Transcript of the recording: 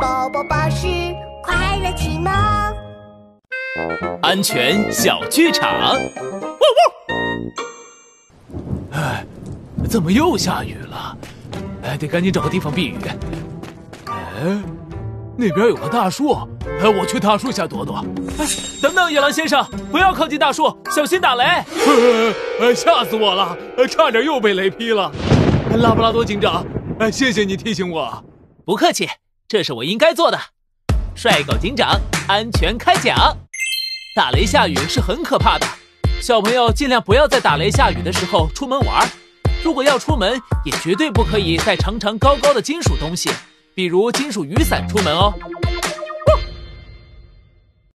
宝宝巴士快乐启蒙。安全小剧场。汪汪！哎，怎么又下雨了？哎，得赶紧找个地方避雨。哎，那边有个大树，哎，我去大树下躲躲。哎，等等，野狼先生，不要靠近大树，小心打雷！哎，吓死我了，差点又被雷劈了。拉布拉多警长，哎，谢谢你提醒我。不客气，这是我应该做的。帅狗警长，安全开讲。打雷下雨是很可怕的，小朋友尽量不要在打雷下雨的时候出门玩。如果要出门，也绝对不可以带长长高高的金属东西，比如金属雨伞出门哦。